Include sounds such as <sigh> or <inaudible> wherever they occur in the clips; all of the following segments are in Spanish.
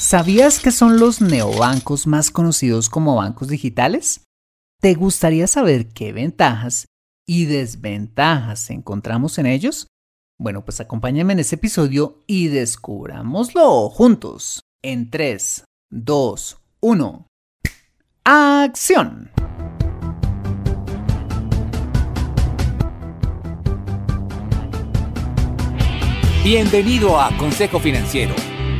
¿Sabías que son los neobancos más conocidos como bancos digitales? ¿Te gustaría saber qué ventajas y desventajas encontramos en ellos? Bueno, pues acompáñame en este episodio y descubrámoslo juntos. En 3, 2, 1. ¡Acción! Bienvenido a Consejo Financiero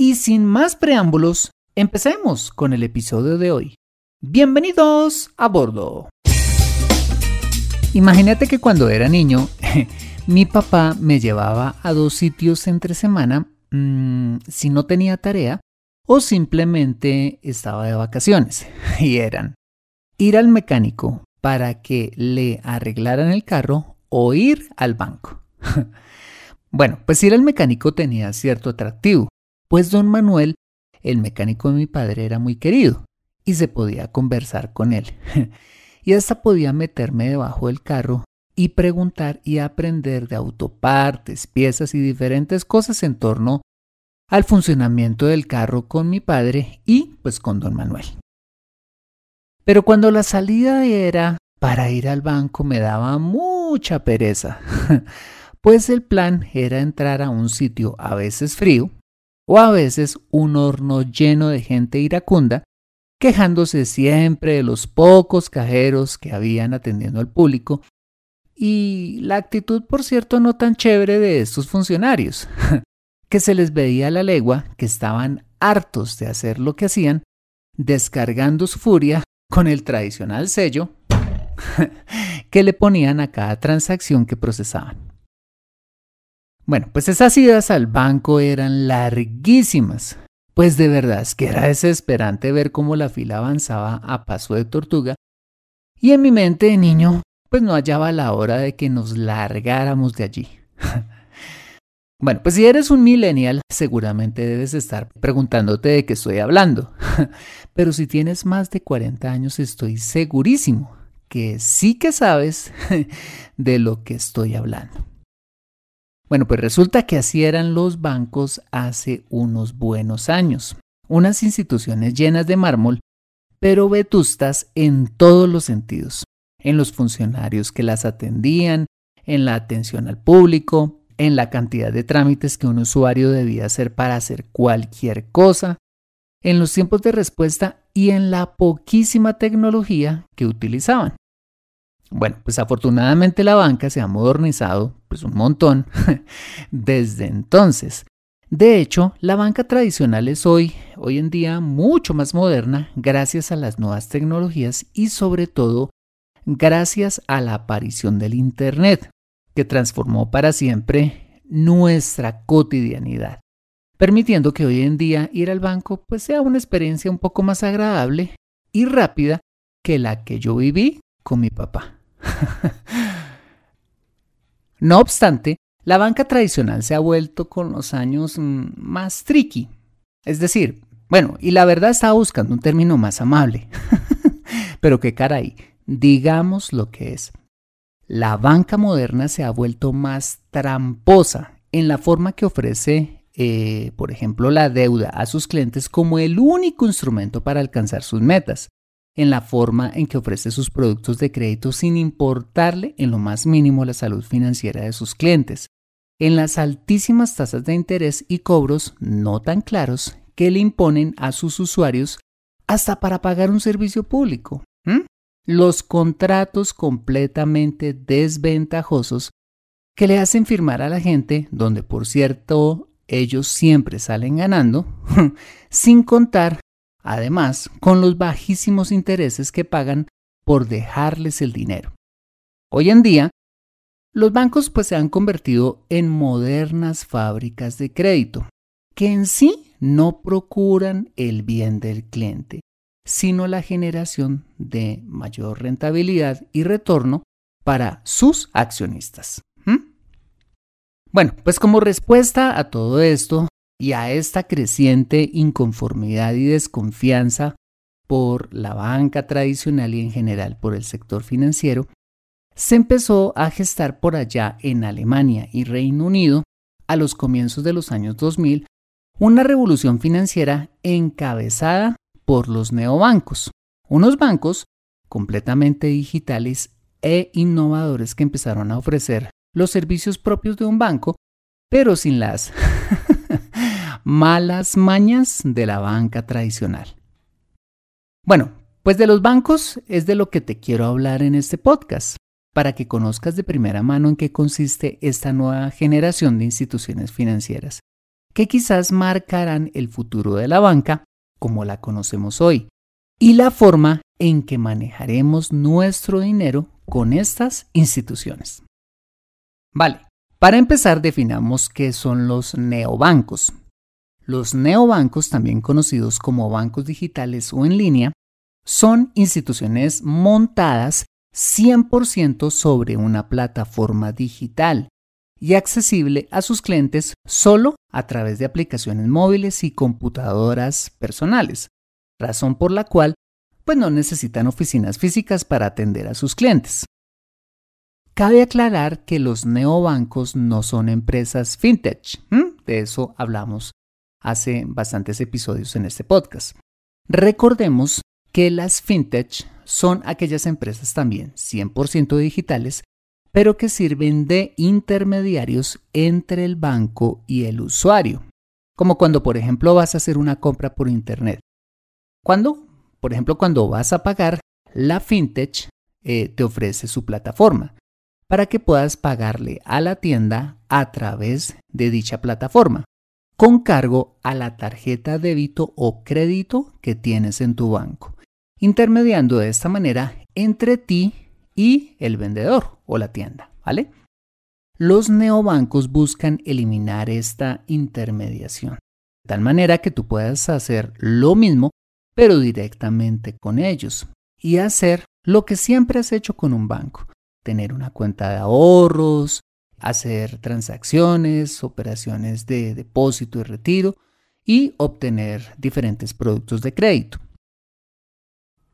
Y sin más preámbulos, empecemos con el episodio de hoy. Bienvenidos a bordo. Imagínate que cuando era niño, <laughs> mi papá me llevaba a dos sitios entre semana mmm, si no tenía tarea o simplemente estaba de vacaciones. <laughs> Y eran ir al mecánico para que le arreglaran el carro o ir al banco. <laughs> bueno, pues ir al mecánico tenía cierto atractivo pues don Manuel, el mecánico de mi padre, era muy querido y se podía conversar con él. <laughs> y hasta podía meterme debajo del carro y preguntar y aprender de autopartes, piezas y diferentes cosas en torno al funcionamiento del carro con mi padre y pues con don Manuel. Pero cuando la salida era para ir al banco me daba mucha pereza, <laughs> pues el plan era entrar a un sitio a veces frío, o a veces un horno lleno de gente iracunda, quejándose siempre de los pocos cajeros que habían atendiendo al público y la actitud, por cierto, no tan chévere de estos funcionarios, <laughs> que se les veía a la legua que estaban hartos de hacer lo que hacían, descargando su furia con el tradicional sello <laughs> que le ponían a cada transacción que procesaban. Bueno, pues esas idas al banco eran larguísimas. Pues de verdad es que era desesperante ver cómo la fila avanzaba a paso de tortuga. Y en mi mente de niño, pues no hallaba la hora de que nos largáramos de allí. <laughs> bueno, pues si eres un millennial, seguramente debes estar preguntándote de qué estoy hablando. <laughs> Pero si tienes más de 40 años, estoy segurísimo que sí que sabes <laughs> de lo que estoy hablando. Bueno, pues resulta que así eran los bancos hace unos buenos años. Unas instituciones llenas de mármol, pero vetustas en todos los sentidos. En los funcionarios que las atendían, en la atención al público, en la cantidad de trámites que un usuario debía hacer para hacer cualquier cosa, en los tiempos de respuesta y en la poquísima tecnología que utilizaban. Bueno, pues afortunadamente la banca se ha modernizado pues un montón <laughs> desde entonces. De hecho, la banca tradicional es hoy, hoy en día, mucho más moderna gracias a las nuevas tecnologías y sobre todo gracias a la aparición del Internet, que transformó para siempre nuestra cotidianidad, permitiendo que hoy en día ir al banco pues sea una experiencia un poco más agradable y rápida que la que yo viví con mi papá. <laughs> no obstante, la banca tradicional se ha vuelto con los años mm, más tricky. Es decir, bueno, y la verdad estaba buscando un término más amable. <laughs> Pero qué caray, digamos lo que es. La banca moderna se ha vuelto más tramposa en la forma que ofrece, eh, por ejemplo, la deuda a sus clientes como el único instrumento para alcanzar sus metas, en la forma en que ofrece sus productos de crédito sin importarle en lo más mínimo la salud financiera de sus clientes, en las altísimas tasas de interés y cobros no tan claros que le imponen a sus usuarios hasta para pagar un servicio público. Los contratos completamente desventajosos que le hacen firmar a la gente, donde por cierto ellos siempre salen ganando, <laughs> sin contar además con los bajísimos intereses que pagan por dejarles el dinero. Hoy en día, los bancos pues se han convertido en modernas fábricas de crédito, que en sí no procuran el bien del cliente, sino la generación de mayor rentabilidad y retorno para sus accionistas. Bueno, pues como respuesta a todo esto y a esta creciente inconformidad y desconfianza por la banca tradicional y en general por el sector financiero, se empezó a gestar por allá en Alemania y Reino Unido a los comienzos de los años 2000 una revolución financiera encabezada por los neobancos, unos bancos completamente digitales e innovadores que empezaron a ofrecer los servicios propios de un banco, pero sin las <laughs> malas mañas de la banca tradicional. Bueno, pues de los bancos es de lo que te quiero hablar en este podcast para que conozcas de primera mano en qué consiste esta nueva generación de instituciones financieras, que quizás marcarán el futuro de la banca como la conocemos hoy, y la forma en que manejaremos nuestro dinero con estas instituciones. Vale, para empezar definamos qué son los neobancos. Los neobancos, también conocidos como bancos digitales o en línea, son instituciones montadas 100% sobre una plataforma digital y accesible a sus clientes solo a través de aplicaciones móviles y computadoras personales, razón por la cual pues no necesitan oficinas físicas para atender a sus clientes. Cabe aclarar que los neobancos no son empresas fintech, de eso hablamos hace bastantes episodios en este podcast. Recordemos que las fintech son aquellas empresas también 100% digitales, pero que sirven de intermediarios entre el banco y el usuario. Como cuando, por ejemplo, vas a hacer una compra por Internet. Cuando, por ejemplo, cuando vas a pagar, la fintech eh, te ofrece su plataforma para que puedas pagarle a la tienda a través de dicha plataforma, con cargo a la tarjeta débito o crédito que tienes en tu banco intermediando de esta manera entre ti y el vendedor o la tienda, ¿vale? Los neobancos buscan eliminar esta intermediación, de tal manera que tú puedas hacer lo mismo, pero directamente con ellos, y hacer lo que siempre has hecho con un banco, tener una cuenta de ahorros, hacer transacciones, operaciones de depósito y retiro, y obtener diferentes productos de crédito.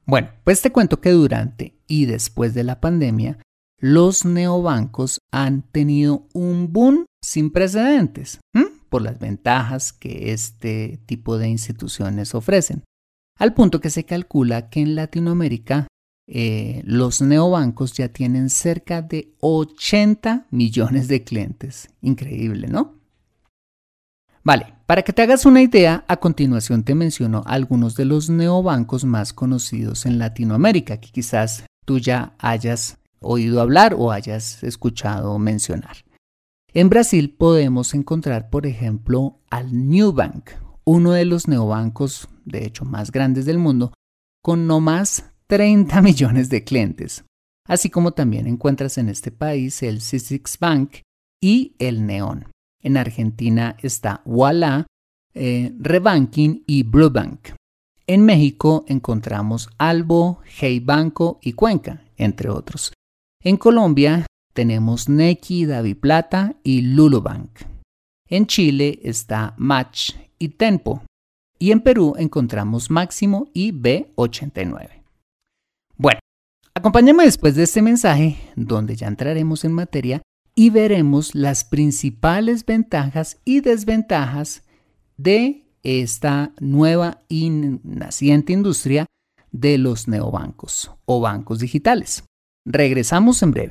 Bueno, pues te cuento que durante y después de la pandemia, los neobancos han tenido un boom sin precedentes por las ventajas que este tipo de instituciones ofrecen, al punto que se calcula que en Latinoamérica eh, los neobancos ya tienen cerca de 80 millones de clientes. Increíble, ¿no? Vale, para que te hagas una idea, a continuación te menciono algunos de los neobancos más conocidos en Latinoamérica que quizás tú ya hayas oído hablar o hayas escuchado mencionar. En Brasil podemos encontrar, por ejemplo, al Newbank, uno de los neobancos, de hecho, más grandes del mundo, con no más 30 <laughs> millones de clientes. Así como también encuentras en este país el C6 Bank y el Neon. En Argentina está Walla, eh, Rebanking y Bluebank. En México encontramos Albo, Hey Banco y Cuenca, entre otros. En Colombia tenemos Nequi, Plata y Lulubank. En Chile está Match y Tempo. Y en Perú encontramos Máximo y B89. Bueno, acompáñame después de este mensaje, donde ya entraremos en materia y veremos las principales ventajas y desventajas de esta nueva y naciente industria de los neobancos o bancos digitales. Regresamos en breve.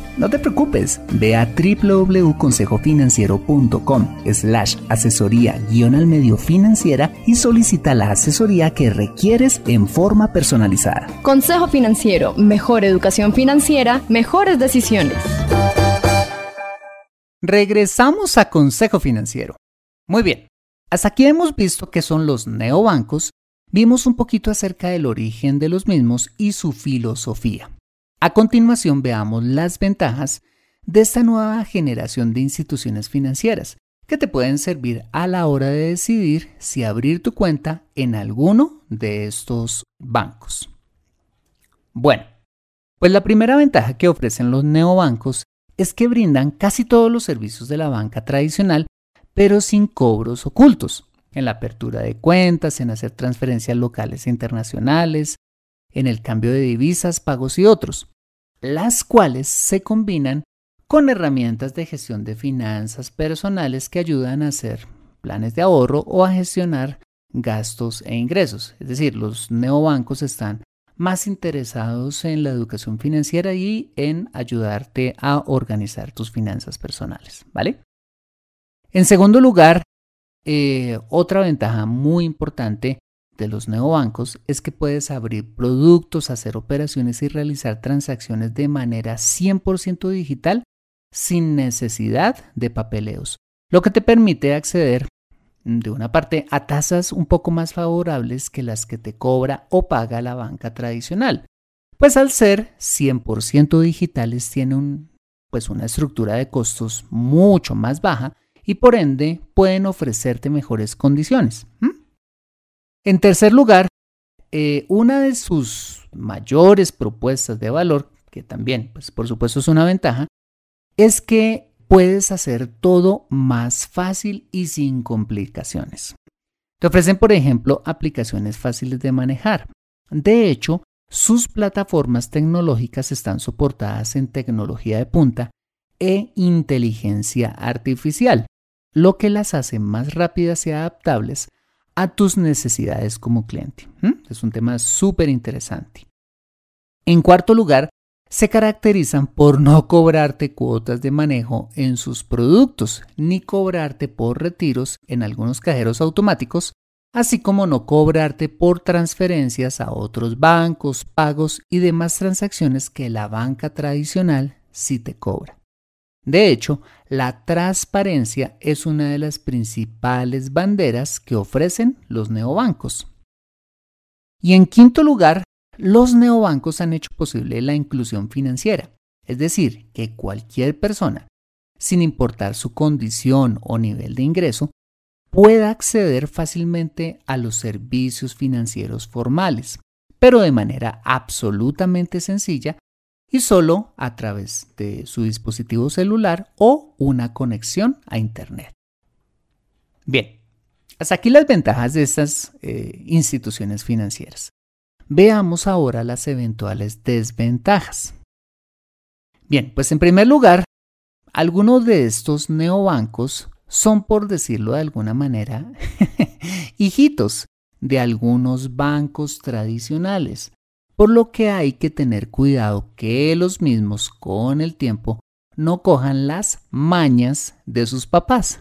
no te preocupes, ve a www.consejofinanciero.com slash asesoría guion al medio financiera y solicita la asesoría que requieres en forma personalizada. Consejo Financiero, mejor educación financiera, mejores decisiones. Regresamos a Consejo Financiero. Muy bien, hasta aquí hemos visto qué son los neobancos vimos un poquito acerca del origen de los mismos y su filosofía. A continuación veamos las ventajas de esta nueva generación de instituciones financieras que te pueden servir a la hora de decidir si abrir tu cuenta en alguno de estos bancos. Bueno, pues la primera ventaja que ofrecen los neobancos es que brindan casi todos los servicios de la banca tradicional, pero sin cobros ocultos en la apertura de cuentas, en hacer transferencias locales e internacionales, en el cambio de divisas, pagos y otros, las cuales se combinan con herramientas de gestión de finanzas personales que ayudan a hacer planes de ahorro o a gestionar gastos e ingresos. Es decir, los neobancos están más interesados en la educación financiera y en ayudarte a organizar tus finanzas personales, ¿vale? En segundo lugar, eh, otra ventaja muy importante de los neobancos es que puedes abrir productos, hacer operaciones y realizar transacciones de manera 100% digital sin necesidad de papeleos, lo que te permite acceder de una parte a tasas un poco más favorables que las que te cobra o paga la banca tradicional. Pues al ser 100% digitales tiene pues una estructura de costos mucho más baja y por ende pueden ofrecerte mejores condiciones. En tercer lugar, eh, una de sus mayores propuestas de valor, que también, pues por supuesto es una ventaja, es que puedes hacer todo más fácil y sin complicaciones. Te ofrecen, por ejemplo, aplicaciones fáciles de manejar. De hecho, sus plataformas tecnológicas están soportadas en tecnología de punta e inteligencia artificial lo que las hace más rápidas y adaptables a tus necesidades como cliente. Es un tema súper interesante. En cuarto lugar, se caracterizan por no cobrarte cuotas de manejo en sus productos, ni cobrarte por retiros en algunos cajeros automáticos, así como no cobrarte por transferencias a otros bancos, pagos y demás transacciones que la banca tradicional sí te cobra. De hecho, la transparencia es una de las principales banderas que ofrecen los neobancos. Y en quinto lugar, los neobancos han hecho posible la inclusión financiera, es decir, que cualquier persona, sin importar su condición o nivel de ingreso, pueda acceder fácilmente a los servicios financieros formales, pero de manera absolutamente sencilla y solo a través de su dispositivo celular o una conexión a Internet. Bien, hasta aquí las ventajas de estas eh, instituciones financieras. Veamos ahora las eventuales desventajas. Bien, pues en primer lugar, algunos de estos neobancos son, por decirlo de alguna manera, <laughs> hijitos de algunos bancos tradicionales, por lo que hay que tener cuidado que los mismos con el tiempo no cojan las mañas de sus papás.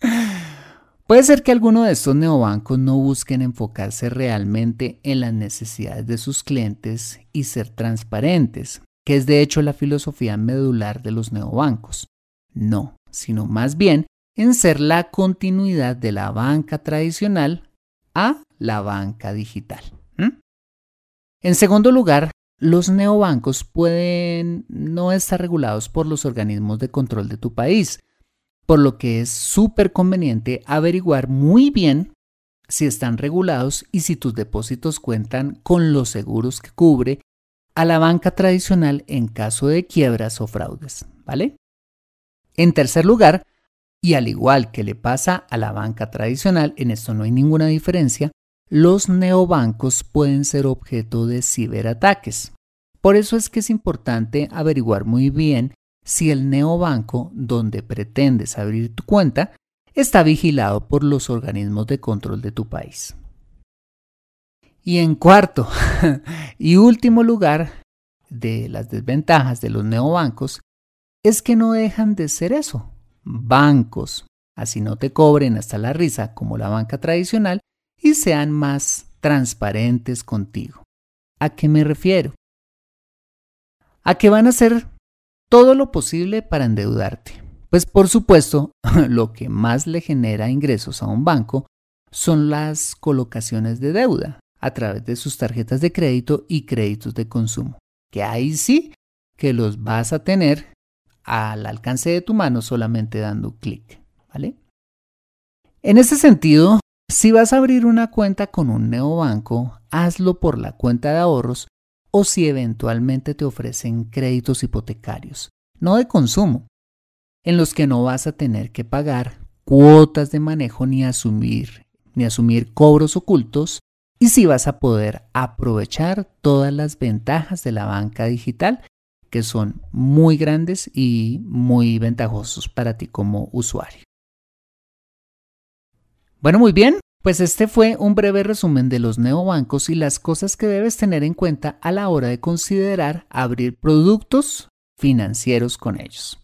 <laughs> Puede ser que alguno de estos neobancos no busquen enfocarse realmente en las necesidades de sus clientes y ser transparentes, que es de hecho la filosofía medular de los neobancos. No, sino más bien en ser la continuidad de la banca tradicional a la banca digital. En segundo lugar, los neobancos pueden no estar regulados por los organismos de control de tu país, por lo que es súper conveniente averiguar muy bien si están regulados y si tus depósitos cuentan con los seguros que cubre a la banca tradicional en caso de quiebras o fraudes, ¿vale? En tercer lugar, y al igual que le pasa a la banca tradicional, en esto no hay ninguna diferencia, los neobancos pueden ser objeto de ciberataques. Por eso es que es importante averiguar muy bien si el neobanco donde pretendes abrir tu cuenta está vigilado por los organismos de control de tu país. Y en cuarto <laughs> y último lugar de las desventajas de los neobancos es que no dejan de ser eso, bancos, así no te cobren hasta la risa como la banca tradicional y sean más transparentes contigo. ¿A qué me refiero? A que van a hacer todo lo posible para endeudarte. Pues por supuesto, <laughs> lo que más le genera ingresos a un banco son las colocaciones de deuda a través de sus tarjetas de crédito y créditos de consumo, que ahí sí que los vas a tener al alcance de tu mano solamente dando clic, ¿vale? En ese sentido, si vas a abrir una cuenta con un neobanco, hazlo por la cuenta de ahorros o si eventualmente te ofrecen créditos hipotecarios, no de consumo, en los que no vas a tener que pagar cuotas de manejo ni asumir ni asumir cobros ocultos y si vas a poder aprovechar todas las ventajas de la banca digital que son muy grandes y muy ventajosos para ti como usuario. Bueno, muy bien, pues este fue un breve resumen de los neobancos y las cosas que debes tener en cuenta a la hora de considerar abrir productos financieros con ellos.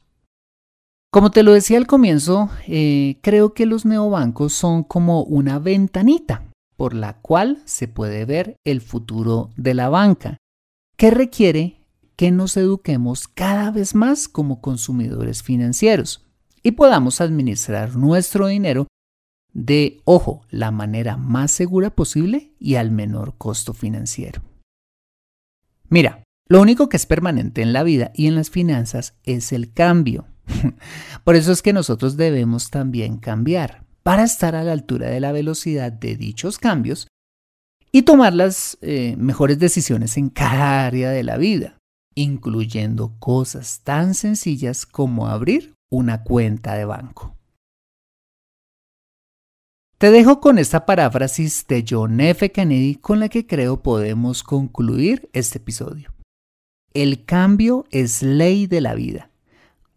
Como te lo decía al comienzo, eh, creo que los neobancos son como una ventanita por la cual se puede ver el futuro de la banca, que requiere que nos eduquemos cada vez más como consumidores financieros y podamos administrar nuestro dinero de, ojo, la manera más segura posible y al menor costo financiero. Mira, lo único que es permanente en la vida y en las finanzas es el cambio. <laughs> Por eso es que nosotros debemos también cambiar para estar a la altura de la velocidad de dichos cambios y tomar las eh, mejores decisiones en cada área de la vida, incluyendo cosas tan sencillas como abrir una cuenta de banco. Te dejo con esta paráfrasis de John F. Kennedy con la que creo podemos concluir este episodio. El cambio es ley de la vida.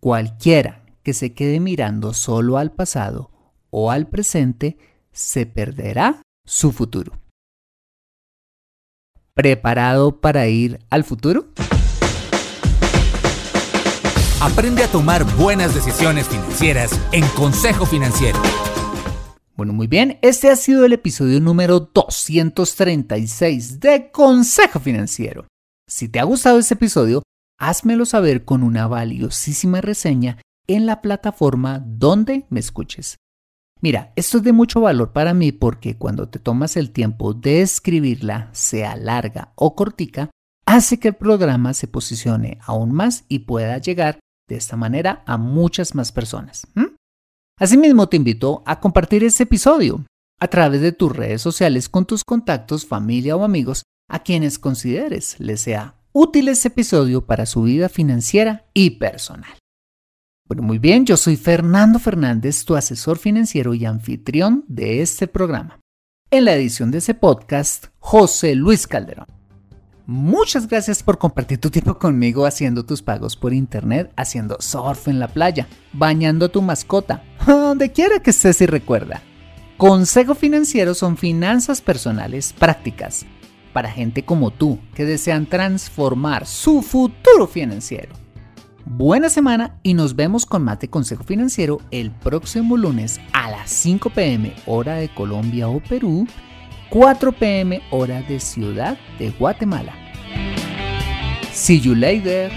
Cualquiera que se quede mirando solo al pasado o al presente se perderá su futuro. ¿Preparado para ir al futuro? Aprende a tomar buenas decisiones financieras en Consejo Financiero. Bueno, muy bien, este ha sido el episodio número 236 de Consejo Financiero. Si te ha gustado este episodio, házmelo saber con una valiosísima reseña en la plataforma donde me escuches. Mira, esto es de mucho valor para mí porque cuando te tomas el tiempo de escribirla, sea larga o cortica, hace que el programa se posicione aún más y pueda llegar de esta manera a muchas más personas. Asimismo, te invito a compartir este episodio a través de tus redes sociales con tus contactos, familia o amigos a quienes consideres les sea útil este episodio para su vida financiera y personal. Bueno, muy bien, yo soy Fernando Fernández, tu asesor financiero y anfitrión de este programa. En la edición de ese podcast, José Luis Calderón. Muchas gracias por compartir tu tiempo conmigo haciendo tus pagos por internet, haciendo surf en la playa, bañando a tu mascota, <laughs> donde quiera que estés y recuerda. Consejo Financiero son finanzas personales prácticas para gente como tú que desean transformar su futuro financiero. Buena semana y nos vemos con Mate Consejo Financiero el próximo lunes a las 5 pm hora de Colombia o Perú, 4 pm hora de Ciudad de Guatemala. See you later.